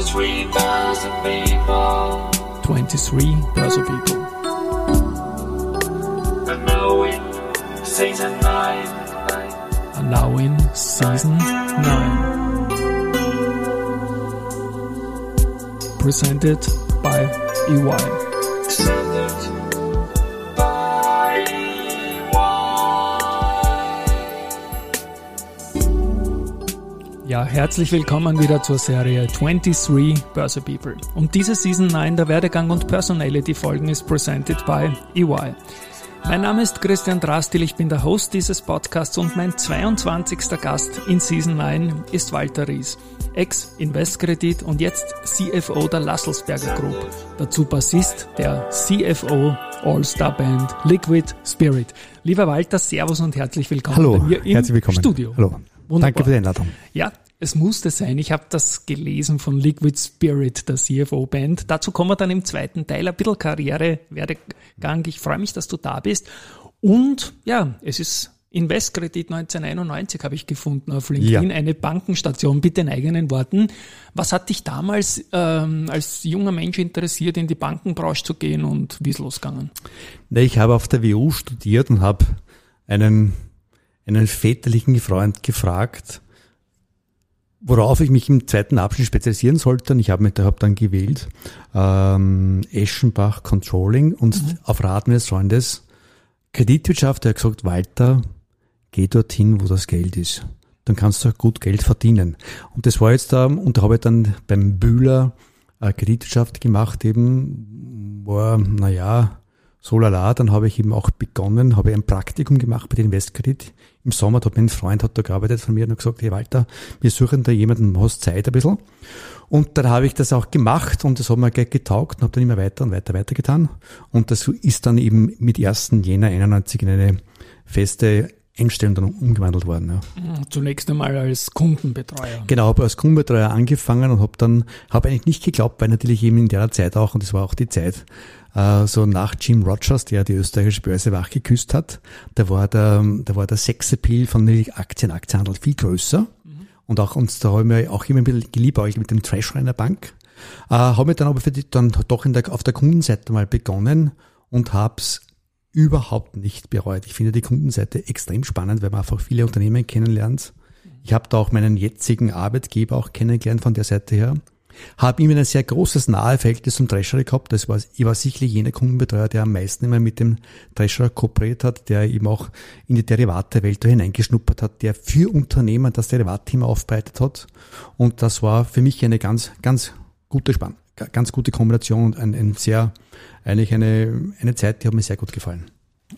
23 thousand people. 23 People. And now in season 9. are now in season 9. Presented by EY. Ja, herzlich willkommen wieder zur Serie 23 Börse People. Und diese Season 9 der Werdegang und Personality Folgen ist presented by EY. Mein Name ist Christian Drastil, ich bin der Host dieses Podcasts und mein 22. Gast in Season 9 ist Walter Ries, Ex-Investkredit und jetzt CFO der Lasselsberger Group. Dazu Bassist der CFO All-Star Band Liquid Spirit. Lieber Walter, Servus und herzlich willkommen Hallo, bei mir im herzlich willkommen. Studio. Hallo. Wunderbar. Danke für die Einladung. Ja, es musste sein. Ich habe das gelesen von Liquid Spirit, der CFO-Band. Dazu kommen wir dann im zweiten Teil. Ein bisschen Karriere, Werdegang. Ich freue mich, dass du da bist. Und ja, es ist Investkredit 1991 habe ich gefunden auf LinkedIn, Ja. eine Bankenstation, bitte in eigenen Worten. Was hat dich damals ähm, als junger Mensch interessiert, in die Bankenbranche zu gehen und wie ist losgegangen? Ich habe auf der WU studiert und habe einen, einen väterlichen Freund gefragt, worauf ich mich im zweiten Abschnitt spezialisieren sollte. Und ich habe mich hab dann gewählt ähm, Eschenbach Controlling und auf Rat meines Freundes Kreditwirtschaft. Er hat gesagt, Walter, geh dorthin, wo das Geld ist. Dann kannst du auch gut Geld verdienen. Und das war jetzt da, und da habe ich dann beim Bühler äh, Kreditwirtschaft gemacht, eben war, naja, so lala, dann habe ich eben auch begonnen, habe ein Praktikum gemacht bei den Investkredit. Im Sommer hat mein Freund hat da gearbeitet von mir und hat gesagt, hey Walter, wir suchen da jemanden, hast Zeit ein bisschen. Und dann habe ich das auch gemacht und das hat mir gleich getaugt und habe dann immer weiter und weiter weiter getan. Und das ist dann eben mit 1. Jänner 91 in eine feste Einstellung dann umgewandelt worden. Ja. Zunächst einmal als Kundenbetreuer. Genau, habe als Kundenbetreuer angefangen und habe dann, habe eigentlich nicht geglaubt, weil natürlich eben in der Zeit auch, und das war auch die Zeit, äh, so nach Jim Rogers, der die österreichische Börse wach geküsst hat, da war der, da war der Sexappeal von Aktien, Aktienhandel viel größer. Und auch uns, da haben wir auch immer ein bisschen geliebäugelt mit dem Treasurer einer Bank. Äh, habe mir dann aber für die, dann doch in der, auf der Kundenseite mal begonnen und hab's überhaupt nicht bereut. Ich finde die Kundenseite extrem spannend, weil man einfach viele Unternehmen kennenlernt. Ich habe da auch meinen jetzigen Arbeitgeber auch kennengelernt von der Seite her. Habe immer ein sehr großes nahe Verhältnis zum Treasury gehabt. Das war, ich war sicherlich jener Kundenbetreuer, der am meisten immer mit dem Treasurer kooperiert hat, der eben auch in die Derivate-Welt hineingeschnuppert hat, der für Unternehmen das Derivatthema aufbereitet hat. Und das war für mich eine ganz, ganz gute Spann, ganz gute Kombination und ein, ein sehr, eigentlich eine, eine Zeit, die hat mir sehr gut gefallen.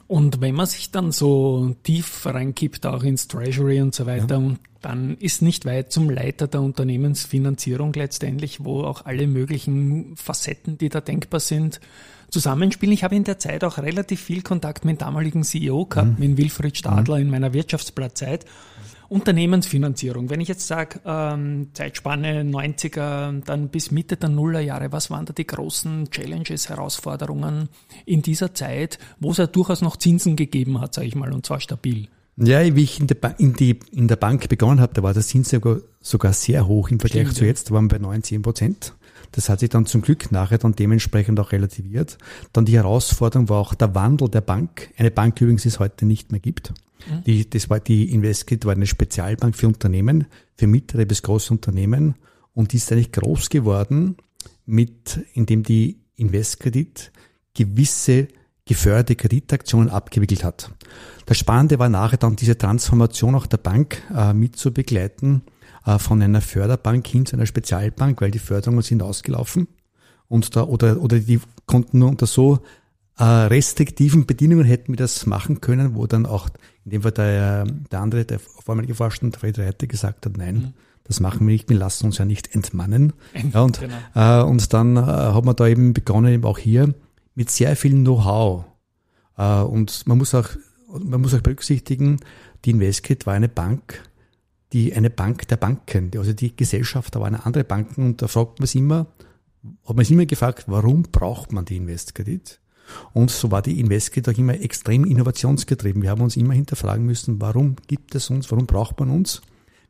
Und wenn man sich dann so tief reingibt, auch ins Treasury und so weiter, dann ist nicht weit zum Leiter der Unternehmensfinanzierung letztendlich, wo auch alle möglichen Facetten, die da denkbar sind, zusammenspielen. Ich habe in der Zeit auch relativ viel Kontakt mit dem damaligen CEO gehabt, mit Wilfried Stadler in meiner Wirtschaftsblattzeit. Unternehmensfinanzierung. Wenn ich jetzt sage, ähm, Zeitspanne 90er, dann bis Mitte der Nullerjahre, was waren da die großen Challenges, Herausforderungen in dieser Zeit, wo es ja durchaus noch Zinsen gegeben hat, sage ich mal, und zwar stabil? Ja, wie ich in der, ba in die, in der Bank begonnen habe, da war der Zins sogar, sogar sehr hoch im Vergleich Stimmt, zu jetzt, da waren wir bei 9, 10 Prozent. Das hat sich dann zum Glück nachher dann dementsprechend auch relativiert. Dann die Herausforderung war auch der Wandel der Bank. Eine Bank übrigens, die es heute nicht mehr gibt. Die, das war die Investkit, war eine Spezialbank für Unternehmen, für mittlere bis große Unternehmen. Und die ist eigentlich groß geworden mit, indem die Investkredit gewisse geförderte Kreditaktionen abgewickelt hat. Das Spannende war nachher dann diese Transformation auch der Bank äh, mit zu begleiten, äh, von einer Förderbank hin zu einer Spezialbank, weil die Förderungen sind ausgelaufen und da oder oder die konnten nur unter so äh, restriktiven Bedingungen hätten wir das machen können, wo dann auch in dem Fall der, der andere, der vormalige Vorstand, Fred Reiter, gesagt hat, nein, das machen wir nicht, wir lassen uns ja nicht entmannen. Ja, und, Genau. äh, und dann äh, hat man da eben begonnen, eben auch hier mit sehr viel Know-how. Äh, und man muss auch, man muss auch berücksichtigen, die Investkit war eine Bank, die eine Bank der Banken, die- also die Gesellschaft, da waren andere Banken und da fragt man sich immer, hat man sich immer gefragt, warum braucht man die Investkredit? Und so war die Investkredit auch immer extrem innovationsgetrieben. Wir haben uns immer hinterfragen müssen, warum gibt es uns, warum braucht man uns?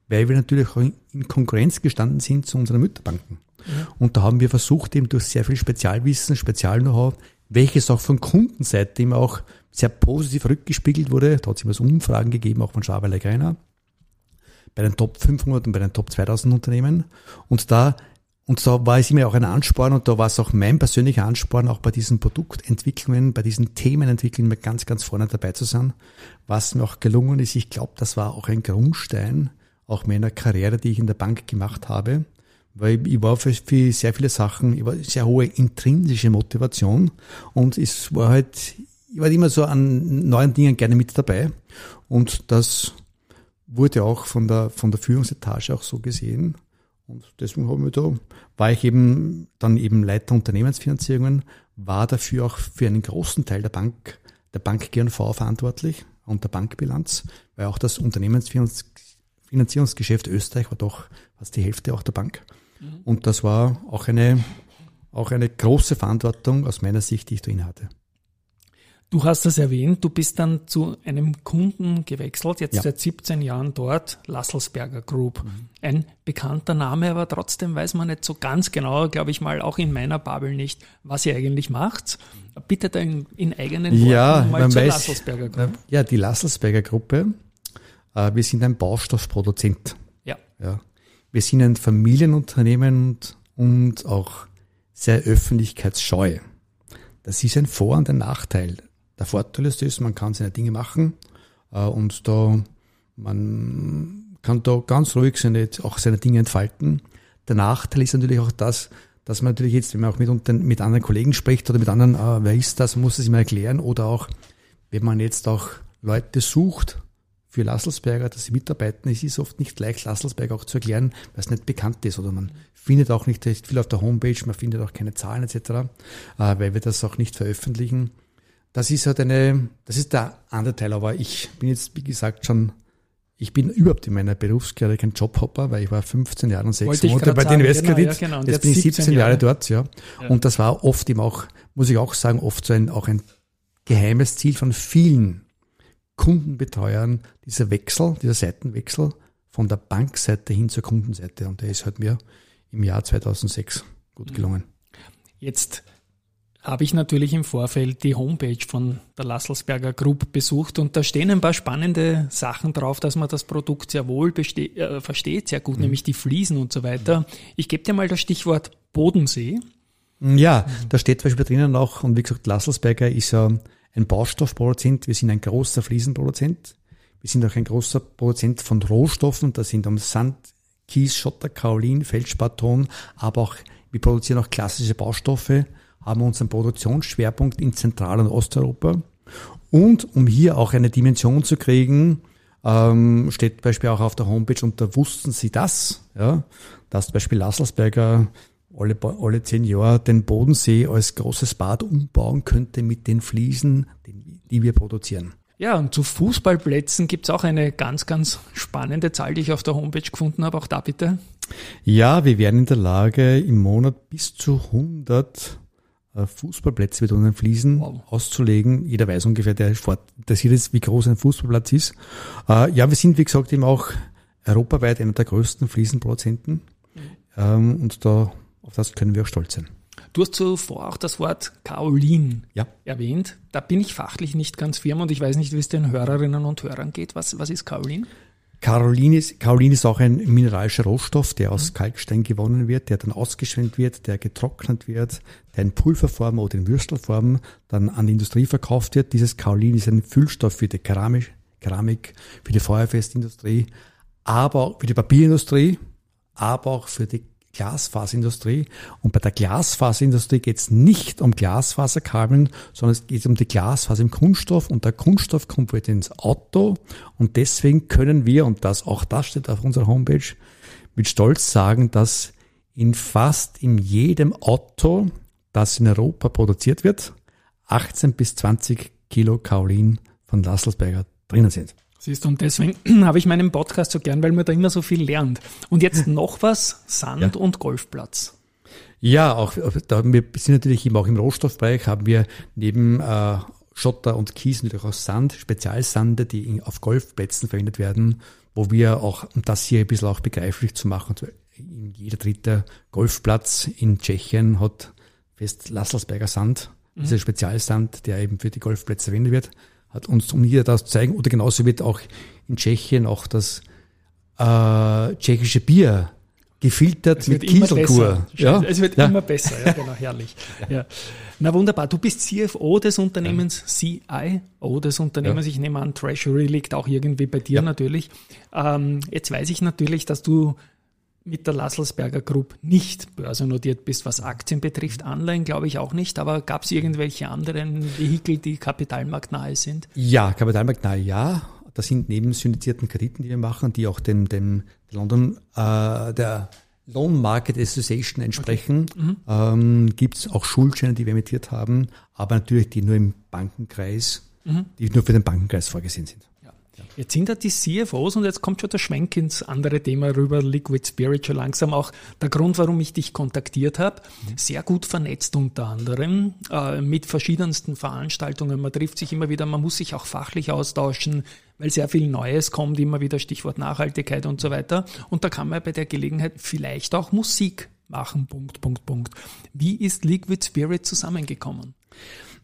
Weil wir natürlich auch in Konkurrenz gestanden sind zu unseren Mütterbanken. Und da haben wir versucht, eben durch sehr viel Spezialwissen, Spezial-Know-how, welches auch von Kundenseite immer auch sehr positiv rückgespiegelt wurde. Da hat es immer so Umfragen gegeben, auch von Schaberle Greiner, bei den Top 500 und bei den Top 2000 Unternehmen. Und da und da war es immer auch ein Ansporn und da war es auch mein persönlicher Ansporn, auch bei diesen Produktentwicklungen, bei diesen Themenentwicklungen ganz, ganz vorne dabei zu sein. Was mir auch gelungen ist, ich glaube, das war auch ein Grundstein, auch meiner Karriere, die ich in der Bank gemacht habe, weil ich war für, für sehr viele Sachen, ich war sehr hohe intrinsische Motivation und es war halt, ich war immer so an neuen Dingen gerne mit dabei und das wurde auch von der, von der Führungsetage auch so gesehen. Und deswegen haben wir da, war ich eben dann eben Leiter Unternehmensfinanzierungen, war dafür auch für einen großen Teil der Bank, der Bank GNV verantwortlich und der Bankbilanz, weil auch das Unternehmensfinanzierungsgeschäft Österreich war doch fast die Hälfte auch der Bank. Mhm. Und das war auch eine, auch eine große Verantwortung aus meiner Sicht, die ich da inne hatte. Du hast das erwähnt, du bist dann zu einem Kunden gewechselt, jetzt ja. seit 17 Jahren dort, Lasselsberger Group. Mhm. Ein bekannter Name, aber trotzdem weiß man nicht so ganz genau, glaube ich mal, auch in meiner Bubble nicht, was ihr eigentlich macht. Bitte dann in eigenen Worten ja, mal zur weiß, Lasselsberger Group. Ja, die Lasselsberger Gruppe, äh, wir sind ein Baustoffproduzent. Ja. ja. Wir sind ein Familienunternehmen und, und auch sehr öffentlichkeitsscheu. Das ist ein Vor- und ein Nachteil der Vorteil ist das, man kann seine Dinge machen äh, und da man kann da ganz ruhig seine, auch seine Dinge entfalten. Der Nachteil ist natürlich auch das, dass man natürlich jetzt, wenn man auch mit, mit anderen Kollegen spricht oder mit anderen, äh, wer ist das, muss es immer erklären oder auch, wenn man jetzt auch Leute sucht für Lasselsberger, dass sie mitarbeiten, es ist oft nicht leicht, Lasselsberger auch zu erklären, weil es nicht bekannt ist oder man findet auch nicht recht viel auf der Homepage, man findet auch keine Zahlen etc., äh, weil wir das auch nicht veröffentlichen. Das ist halt eine, das ist der andere Teil, aber ich bin jetzt, wie gesagt, schon, ich bin überhaupt in meiner Berufskarriere kein Jobhopper, weil ich war 15 Jahre und 6 Monate bei den Westkredit. Genau, ja, genau. Jetzt bin ich 17 Jahre, Jahre dort, ja. ja. Und das war oft eben auch, muss ich auch sagen, oft so ein, auch ein geheimes Ziel von vielen Kundenbetreuern, dieser Wechsel, dieser Seitenwechsel von der Bankseite hin zur Kundenseite. Und der ist halt mir im Jahr 2006 gut gelungen. Jetzt habe ich natürlich im Vorfeld die Homepage von der Lasselsberger Group besucht und da stehen ein paar spannende Sachen drauf, dass man das Produkt sehr wohl äh, versteht, sehr gut, mhm. nämlich die Fliesen und so weiter. Ich gebe dir mal das Stichwort Bodensee. Ja, da steht zum Beispiel drinnen auch, und wie gesagt, Lasselsberger ist ja ein Baustoffproduzent, wir sind ein großer Fliesenproduzent, wir sind auch ein großer Produzent von Rohstoffen, da sind um Sand, Kies, Schotter, Kaolin, Feldspaton, aber auch, wir produzieren auch klassische Baustoffe, haben wir unseren Produktionsschwerpunkt in Zentral- und Osteuropa. Und um hier auch eine Dimension zu kriegen, ähm, steht zum Beispiel auch auf der Homepage, und da wussten Sie das, ja, dass zum Beispiel Lasselsberger alle, alle zehn Jahre den Bodensee als großes Bad umbauen könnte mit den Fliesen, die wir produzieren. Ja, und zu Fußballplätzen gibt's auch eine ganz, ganz spannende Zahl, die ich auf der Homepage gefunden habe. Auch da bitte. Ja, wir wären in der Lage, im Monat bis zu 100 äh, Fußballplätze mit unseren Fliesen wow. auszulegen. Jeder weiß ungefähr, der interessiert ist, wie groß ein Fußballplatz ist. Äh, ja, wir sind, wie gesagt, eben auch europaweit einer der größten Fliesenproduzenten. Mhm. Und da, auf das können wir auch stolz sein. Du hast zuvor auch das Wort Kaolin ja. erwähnt. Da bin ich fachlich nicht ganz firm und ich weiß nicht, wie es den Hörerinnen und Hörern geht. Was, was ist Kaolin? Kaolin ist, Kaolin ist auch ein mineralischer Rohstoff, der aus Kalkstein gewonnen wird, der dann ausgeschwemmt wird, der getrocknet wird, der in Pulverform oder in Würstelform dann an die Industrie verkauft wird. Dieses Kaolin ist ein Füllstoff für die Keramik, Keramik für die Feuerfestindustrie, aber auch für die Papierindustrie, aber auch für die Glasfaserindustrie. Und bei der Glasfaserindustrie geht es nicht um Glasfaserkabeln, sondern es geht um die Glasfaser im Kunststoff und der Kunststoff kommt wieder ins Auto und deswegen können wir, und das auch das steht auf unserer Homepage, mit Stolz sagen, dass in fast in jedem Auto, das in Europa produziert wird, 18 bis 20 Kilo Kaolin von Lasselsberger drinnen sind. Siehst du, und deswegen habe ich meinen Podcast so gern, weil man da immer so viel lernt. Und jetzt noch was, Sand ja. und Golfplatz. Ja, auch da wir sind natürlich eben auch im Rohstoffbereich, haben wir neben äh, Schotter und Kies natürlich auch Sand, Spezialsande, die auf Golfplätzen verwendet werden, wo wir auch, um das hier ein bisschen auch begreiflich zu machen, in jeder dritte Golfplatz in Tschechien hat fest Lasselsberger Sand, Mhm. dieser Spezialsand, der eben für die Golfplätze verwendet wird, hat uns, um hier das zu zeigen, oder genauso wird auch in Tschechien auch das äh, tschechische Bier gefiltert Es mit wird immer Kieselkur. besser. Es wird ja. immer besser, ja, genau, herrlich. Ja. Na wunderbar, du bist CFO des Unternehmens, CIO des Unternehmens. Ich nehme an, Treasury liegt auch irgendwie bei dir Ja. natürlich. Ähm, jetzt weiß ich natürlich, dass du mit der Lasselsberger Group nicht börsennotiert bist, was Aktien betrifft. Anleihen glaube ich auch nicht, aber gab es irgendwelche anderen Vehikel, die kapitalmarktnahe sind? Ja, Kapitalmarkt, na ja. Das sind neben syndizierten Krediten, die wir machen, die auch dem, dem London, äh, der Loan Market Association entsprechen, ähm, gibt es auch Schuldscheine, die wir emittiert haben, aber natürlich die nur im Bankenkreis, die nur für den Bankenkreis vorgesehen sind. Jetzt sind da die CFOs und jetzt kommt schon der Schwenk ins andere Thema rüber, Liquid Spirit schon langsam auch der Grund, warum ich dich kontaktiert habe. Sehr gut vernetzt unter anderem äh, mit verschiedensten Veranstaltungen. Man trifft sich immer wieder, man muss sich auch fachlich austauschen, weil sehr viel Neues kommt, immer wieder Stichwort Nachhaltigkeit und so weiter. Und da kann man bei der Gelegenheit vielleicht auch Musik machen. Punkt, Punkt, Punkt. Wie ist Liquid Spirit zusammengekommen?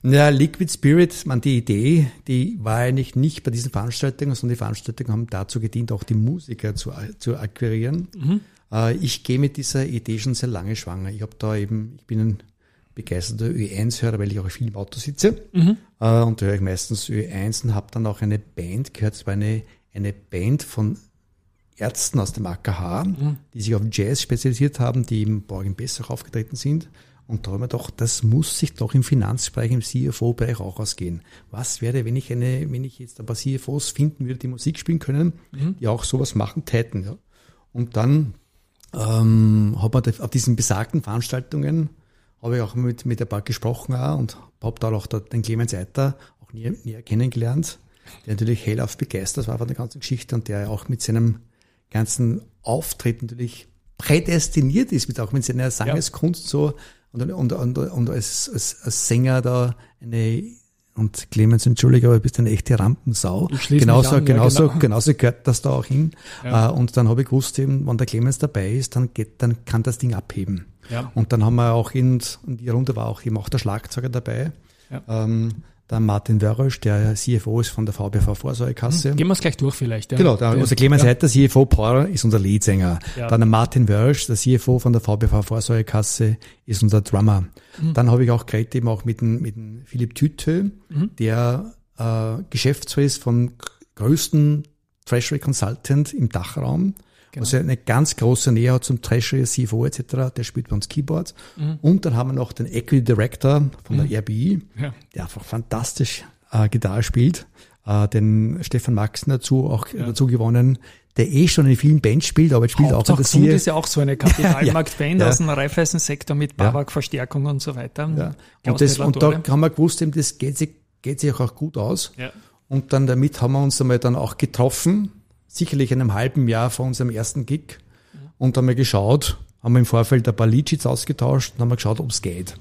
Ja, Liquid Spirit, man, die Idee, die war eigentlich nicht bei diesen Veranstaltungen, sondern die Veranstaltungen haben dazu gedient, auch die Musiker zu, zu akquirieren. Äh, ich gehe mit dieser Idee schon sehr lange schwanger. Ich habe da eben, ich bin ein begeisterter Ö1-Hörer, weil ich auch viel im Auto sitze. Äh, und da höre ich meistens Ö1 und habe dann auch eine Band gehört. Es war eine, eine Band von Ärzten aus dem AKH, die sich auf Jazz spezialisiert haben, die im Borg im Bessach aufgetreten sind. Und da haben wir doch, das muss sich doch im Finanzbereich, im CFO-Bereich auch ausgehen. Was wäre, wenn ich eine, wenn ich jetzt ein paar CFOs finden würde, die Musik spielen können, die auch sowas machen täten, ja. Und dann ähm, hat man auf diesen besagten Veranstaltungen habe ich auch mit, mit ein paar gesprochen auch und habe da auch den Clemens Eiter auch näher, näher kennengelernt, der natürlich hellauf begeistert war von der ganzen Geschichte und der auch mit seinem ganzen Auftritt natürlich prädestiniert ist, mit auch mit seiner Sangeskunst so und, und, und, und als, als, als Sänger da eine und Clemens, entschuldige, aber du bist eine echte Rampensau. Genauso, an, ja, genauso, genau. genauso gehört das da auch hin. Ja. Äh, Und dann habe ich gewusst, eben, wenn der Clemens dabei ist, dann geht, dann kann das Ding abheben. Ja. Und dann haben wir auch in, in die Runde war auch eben auch der Schlagzeuger dabei. Ja. Ähm, der Martin Wörrösch, der CFO ist von der VBV Vorsorgekasse. Gehen wir es gleich durch vielleicht. Ja. Genau, der, unser Clemens ja. Heiter, CFO Power, ist unser Leadsänger. Ja. Dann der Martin Wörsch, der CFO von der VBV Vorsorgekasse, ist unser Drummer. Mhm. Dann habe ich auch geredet eben auch mit dem, mit dem Philipp Tütö, Mhm. der äh, Geschäftsführer ist vom größten Treasury Consultant im Dachraum. Genau. Also eine ganz große Nähe hat zum Treasury, CFO etc., der spielt bei uns Keyboards. Mhm. Und dann haben wir noch den Equity Director von der RBI, Ja. der einfach fantastisch äh, Gitarre spielt. Äh, den Stefan Maxen dazu auch dazu gewonnen, der eh schon in vielen Bands spielt, aber jetzt spielt auch in Hauptsache der Gesund ist ja auch so eine Kapitalmarktband Ja. aus dem Reifeisensektor mit Babak-Verstärkung und so weiter. Ja. Und, das, und da haben wir gewusst, eben, das geht sich, geht sich auch gut aus. Ja. Und dann damit haben wir uns einmal dann auch getroffen, sicherlich in einem halben Jahr vor unserem ersten Gig. Und haben wir geschaut, haben wir im Vorfeld ein paar Leadsheets ausgetauscht und haben wir geschaut, ob es geht.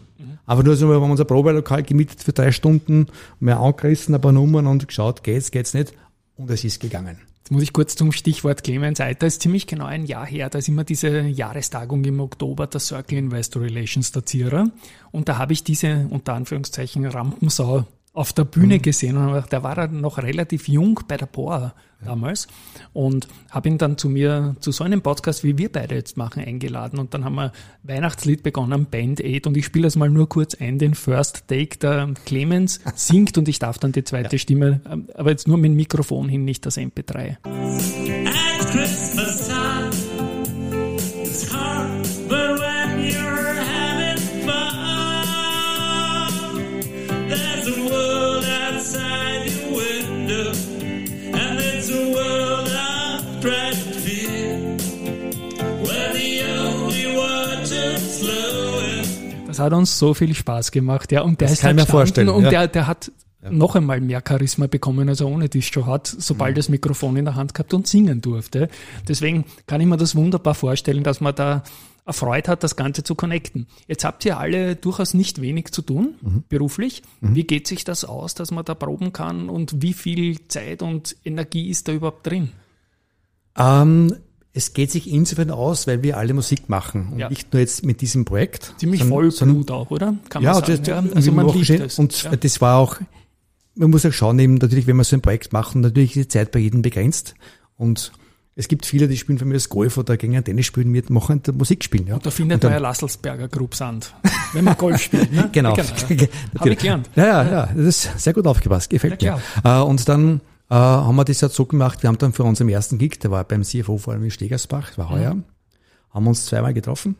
Aber nur so, wir haben unser Probelokal gemietet für drei Stunden, mehr angerissen, ein paar Nummern und geschaut, geht's, geht's nicht. Und es ist gegangen. Jetzt muss ich kurz zum Stichwort Clemens Eiter. ist ziemlich genau ein Jahr her. Da ist immer diese Jahrestagung im Oktober der Circle Investor Relations der Zierer. Und da habe ich diese, unter Anführungszeichen, Rampensau auf der Bühne gesehen und der war er noch relativ jung bei der Boa damals und habe ihn dann zu mir zu so einem Podcast, wie wir beide jetzt machen, eingeladen und dann haben wir Weihnachtslied begonnen, Band Aid und ich spiele das mal nur kurz ein, den First Take, der Clemens singt und ich darf dann die zweite Stimme, ähm, aber jetzt nur mit dem Mikrofon hin, nicht das MP3. At Christmas time, Das hat uns so viel Spaß gemacht, ja. Und der Das ist kann ich mir vorstellen, Und ja. der, der hat noch einmal mehr Charisma bekommen, als er ohne das schon hat, sobald Mhm. er das Mikrofon in der Hand gehabt und singen durfte. Deswegen kann ich mir das wunderbar vorstellen, dass man da erfreut hat, das Ganze zu connecten. Jetzt habt ihr alle durchaus nicht wenig zu tun, Mhm. beruflich. Wie geht sich das aus, dass man da proben kann und wie viel Zeit und Energie ist da überhaupt drin? Ähm, es geht sich insofern aus, weil wir alle Musik machen und Ja. nicht nur jetzt mit diesem Projekt. Ziemlich sondern- Vollblut auch, oder? Kann ja, man sagen. das, ja, und also man liebt schön- es. Und ja. das war auch, man muss auch schauen, eben natürlich, wenn wir so ein Projekt machen, natürlich ist die Zeit bei jedem begrenzt. Und es gibt viele, die spielen von mir das Golf oder gegen Tennis spielen, wir machen Musik spielen. Ja. Da findet Und dann- man ja Lasselsberger Group Sand, wenn man Golf spielt. Ne? Genau. ja. Habe ich gelernt. Ja, ja, ja, das ist sehr gut aufgepasst, gefällt Ja, mir. Äh, und dann äh, haben wir das halt so gemacht, wir haben dann für unseren ersten Gig, der war beim CFO vor allem in Stegersbach, das war heuer, Mhm. haben uns zweimal getroffen.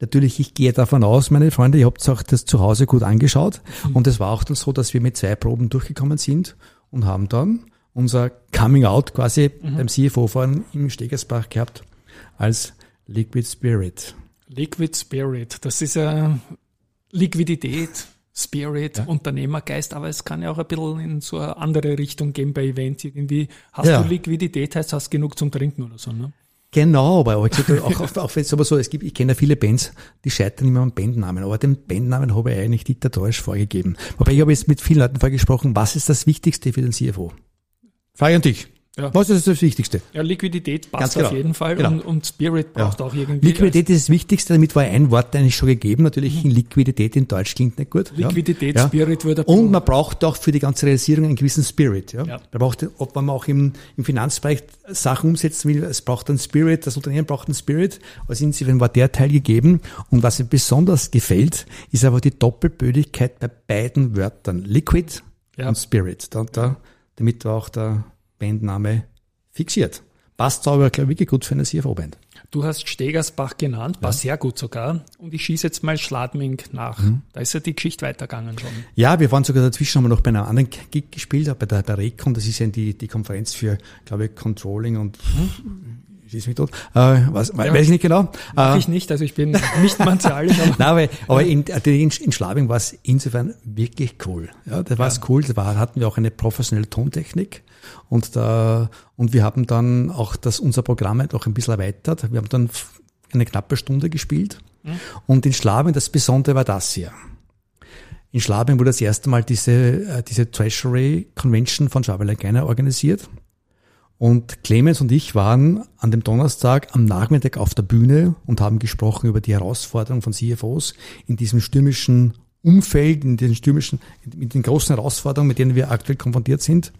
Natürlich, ich gehe davon aus, meine Freunde, ihr habt auch das zu Hause gut angeschaut. Mhm. Und es war auch dann so, dass wir mit zwei Proben durchgekommen sind und haben dann unser Coming Out quasi Mhm. beim CFO vorhin im Stegersbach gehabt als Liquid Spirit. Liquid Spirit, das ist ja Liquidität, Spirit, Unternehmergeist, aber es kann ja auch ein bisschen in so eine andere Richtung gehen bei Events irgendwie. Hast Ja. du Liquidität, heißt hast genug zum Trinken oder so, ne? Genau, aber auch, auch, auch es aber so, es gibt, ich kenne ja viele Bands, die scheitern immer am Bandnamen, aber den Bandnamen habe ich eigentlich Deutsch vorgegeben. Wobei ich habe jetzt mit vielen Leuten vorgesprochen, was ist das Wichtigste für den CFO? Frage an dich. Ja. Was ist das Wichtigste? Ja, Liquidität passt genau. auf jeden Fall Genau. und, und Spirit braucht auch irgendwie. Liquidität ist das Wichtigste, damit war ein Wort eigentlich schon gegeben. Natürlich in Liquidität in Deutsch klingt nicht gut. ja. Liquidität, Ja. Spirit wurde Und man braucht auch für die ganze Realisierung einen gewissen Spirit. Ja? Ja. Man braucht, ob man auch im, im Finanzbereich Sachen umsetzen will, es braucht einen Spirit, das Unternehmen braucht einen Spirit. Also insofern war der Teil gegeben. Und was mir besonders gefällt, ist aber die Doppelbödigkeit bei beiden Wörtern. Liquid Ja. und Spirit. Da, da, damit war auch der Bandname fixiert. Passt aber, glaube ich, wirklich gut für eine CFO-Band. Du hast Stegersbach genannt, war sehr gut sogar. Und ich schieße jetzt mal Schladming nach. Mhm. Da ist ja die Geschichte weitergegangen schon. Ja, wir waren sogar dazwischen, haben wir noch bei einer anderen Gig gespielt, bei der, bei der Recon, das ist ja die, die Konferenz für, glaube ich, Controlling und schieß mich tot. Äh, was, weiß ich nicht genau. Mach Äh, ich nicht, also ich bin nicht martialisch, aber Nein, aber, aber in, in, in Schlabing war es insofern wirklich cool. Ja, da war es cool. Da war, hatten wir auch eine professionelle Tontechnik und da, und wir haben dann auch das, unser Programm halt auch ein bisschen erweitert. Wir haben dann eine knappe Stunde gespielt. Und in Schlabing, das Besondere war das hier. In Schlabing wurde das erste Mal diese, äh, diese Treasury Convention von Schwabeler Geiner organisiert. Und Clemens und ich waren an dem Donnerstag am Nachmittag auf der Bühne und haben gesprochen über die Herausforderungen von CFOs in diesem stürmischen Umfeld, in den stürmischen, mit den großen Herausforderungen, mit denen wir aktuell konfrontiert sind.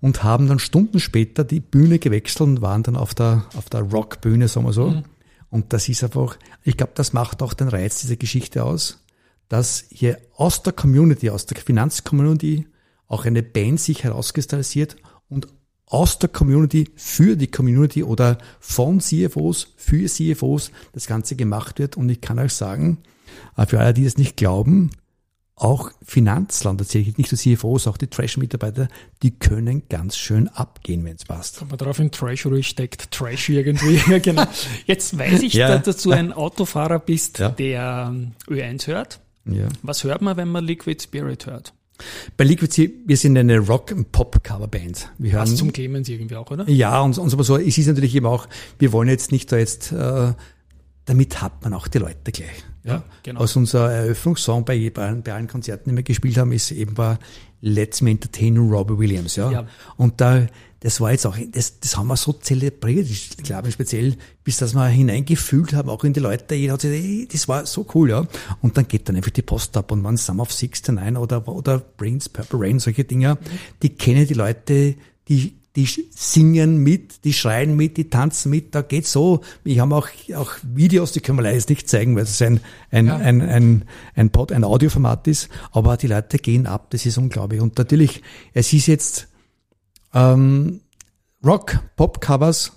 Und haben dann Stunden später die Bühne gewechselt und waren dann auf der, auf der Rockbühne, sagen wir so. Und das ist einfach, ich glaube, das macht auch den Reiz dieser Geschichte aus, dass hier aus der Community, aus der Finanzcommunity auch eine Band sich herauskristallisiert und aus der Community für die Community oder von CFOs für CFOs das Ganze gemacht wird. Und ich kann euch sagen, äh, für alle, die das nicht glauben, auch Finanzland, erzähle ich nicht nur CFOs, auch die Trash-Mitarbeiter, die können ganz schön abgehen, wenn es passt. wenn man drauf in Treasury steckt, Trash irgendwie. Ja, genau. Jetzt weiß ich, Ja. dass du ein Autofahrer bist, Ja. der ähm, Ö1 hört. Ja. Was hört man, wenn man Liquid Spirit hört? Bei Liquid wir sind eine Rock- und Pop-Cover-Band. Wir hören Passt zum Clemens irgendwie auch, oder? Ja, und, und so, es ist natürlich eben auch, wir wollen jetzt nicht da jetzt, äh, damit hat man auch die Leute gleich. Ja, genau. Aus unser Eröffnungssong bei, bei, allen- bei allen Konzerten, die wir gespielt haben, ist eben war Let's Me Entertain Robbie Williams, ja. Ja. Und da, das war jetzt auch, das, das haben wir so zelebriert, ich glaube speziell, bis dass wir hineingefühlt haben, auch in die Leute, jeder hat sich, ey, das war so cool, ja. Und dann geht dann einfach die Post ab und man Sum of 69 oder, oder Brains, Purple Rain, solche Dinger, die kennen die Leute, die, die singen mit, die schreien mit, die tanzen mit, da geht's so. Ich habe auch, auch Videos, die können wir leider jetzt nicht zeigen, weil es ein, ein, Ja. ein, ein, ein, Pod, ein Audioformat ist, aber die Leute gehen ab, das ist unglaublich. Und natürlich, es ist jetzt ähm, Rock, Pop-Covers,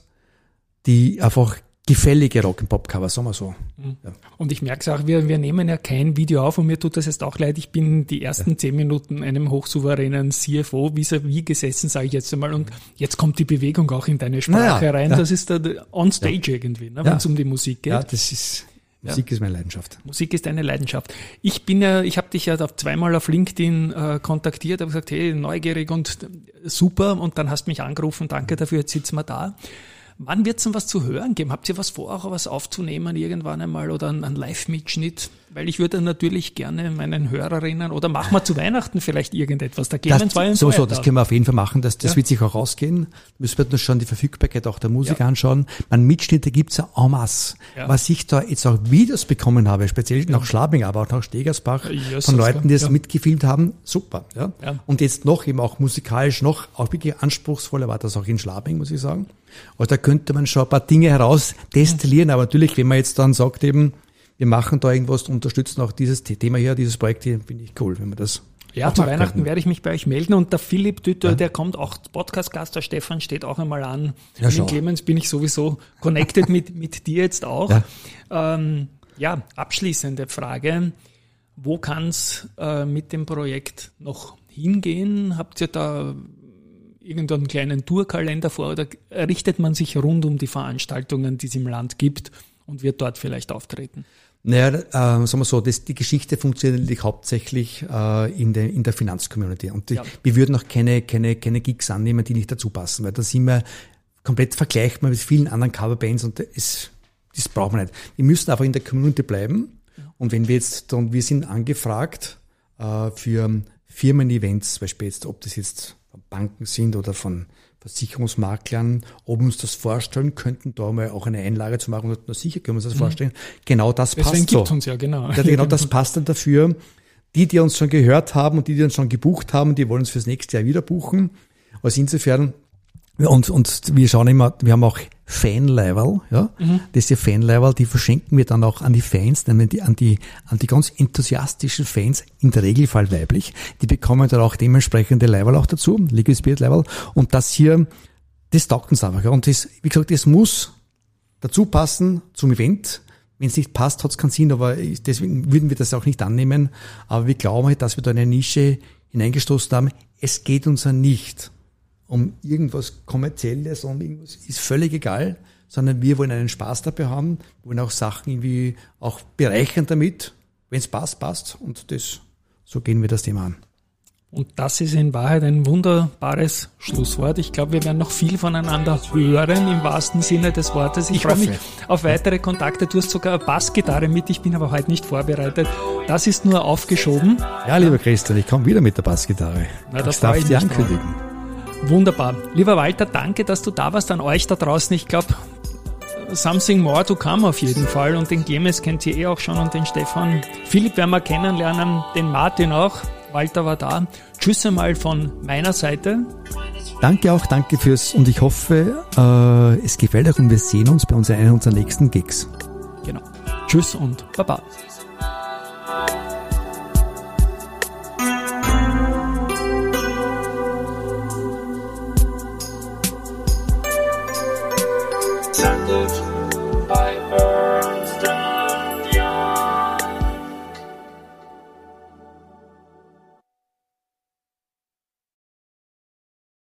die einfach gefällige Rock- und Pop-Covers, sagen wir so. Und ich merke es auch, wir, wir nehmen ja kein Video auf und mir tut das jetzt auch leid. Ich bin die ersten zehn Minuten einem hochsouveränen CFO vis-à-vis gesessen, sage ich jetzt einmal. Und jetzt kommt die Bewegung auch in deine Sprache Naja, rein. ja. Das ist der on stage irgendwie, ne, wenn es um die Musik geht. Ja, das ist, Musik ist meine Leidenschaft. Musik ist eine Leidenschaft. Ich bin ja, ich habe dich ja zweimal auf LinkedIn äh, kontaktiert, habe gesagt, hey, neugierig und äh, super. Und dann hast mich angerufen, danke dafür, jetzt sitzen wir da. Wann wird's denn was zu hören geben? Habt ihr was vor, auch was aufzunehmen irgendwann einmal oder einen, einen Live-Mitschnitt? Weil ich würde natürlich gerne meinen Hörerinnen oder machen wir zu Weihnachten vielleicht irgendetwas. Der Clemens Das, war so, so, das können wir auf jeden Fall machen. Das, das Ja. wird sich auch rausgehen. Müssen wir uns schon die Verfügbarkeit auch der Musik Ja. anschauen. Man Mitschnitte gibt's ja en masse. Ja. Was ich da jetzt auch Videos bekommen habe, speziell nach Schladming, aber auch nach Stegersbach, Jesus, von Leuten, die das ja. mitgefilmt haben, super. Ja. Und jetzt noch eben auch musikalisch noch, auch wirklich anspruchsvoller war das auch in Schladming, muss ich sagen. Also da könnte man schon ein paar Dinge heraus destillieren, aber natürlich, wenn man jetzt dann sagt eben, wir machen da irgendwas, unterstützen auch dieses Thema hier, dieses Projekt hier, finde ich cool, wenn man das Ja, zu Weihnachten könnten. werde ich mich bei euch melden und der Philipp Dütter, der kommt auch Podcast-Gast, der Stefan steht auch einmal an. Ja, mit Clemens bin ich sowieso connected mit, mit dir jetzt auch. Ja. Ähm, ja, abschließende Frage. Wo kann es äh, mit dem Projekt noch hingehen? Habt ihr da irgendeinen kleinen Tourkalender vor oder richtet man sich rund um die Veranstaltungen, die es im Land gibt und wird dort vielleicht auftreten? Naja, äh, sagen wir so, das, die Geschichte funktioniert natürlich hauptsächlich äh, in, der, in der Finanzcommunity. Und die, Ja. wir würden auch keine, keine, keine Gigs annehmen, die nicht dazu passen, weil da sind wir komplett vergleichbar mit vielen anderen Coverbands und das, das brauchen wir nicht. Wir müssen einfach in der Community bleiben. Und wenn wir jetzt, und wir sind angefragt äh, für Firmen-Events, zum Beispiel jetzt, ob das jetzt Banken sind oder von Versicherungsmaklern, ob wir uns das vorstellen könnten, da mal auch eine Einlage zu machen. Und sicher können wir uns das vorstellen. Genau das Deswegen passt so. gibt uns ja, genau. Ja, genau das passt dann dafür. Die, die uns schon gehört haben und die, die uns schon gebucht haben, die wollen uns fürs nächste Jahr wieder buchen. Also insofern, und, und wir schauen immer, wir haben auch Fan-Level, ja. Diese Fan-Level, die verschenken wir dann auch an die Fans, nämlich die, an die, an die ganz enthusiastischen Fans, in der Regelfall weiblich. Die bekommen dann auch dementsprechende Level auch dazu, Liquid Spirit Level. Und das hier, das taugt uns einfach. ja. Und das, wie gesagt, das muss dazu passen zum Event. Wenn es nicht passt, hat es keinen Sinn, aber deswegen würden wir das auch nicht annehmen. Aber wir glauben halt, dass wir da in eine Nische hineingestoßen haben. Es geht uns ja nicht um irgendwas Kommerzielles und irgendwas ist völlig egal, sondern wir wollen einen Spaß dabei haben, wollen auch Sachen irgendwie auch bereichern damit. Wenn es passt, passt. Und das, so gehen wir das Thema an. Und das ist in Wahrheit ein wunderbares Schlusswort. Ich glaube, wir werden noch viel voneinander hören im wahrsten Sinne des Wortes. Ich, Ich freue mich auf weitere Kontakte. Du hast sogar eine Bassgitarre mit. Ich bin aber heute nicht vorbereitet. Das ist nur aufgeschoben. Ja, lieber Christian, ich komme wieder mit der Bassgitarre. Na, da ich darf ich drauf. ankündigen. Wunderbar. Lieber Walter, danke, dass du da warst. An euch da draußen. Ich glaube, Something More to come auf jeden Fall. Und den Clemens kennt ihr eh auch schon und den Stefan. Philipp werden wir kennenlernen, den Martin auch. Walter war da. Tschüss einmal von meiner Seite. Danke auch, danke fürs und ich hoffe, äh, es gefällt euch und wir sehen uns bei uns einer unserer nächsten Gigs. Genau. Tschüss und Baba.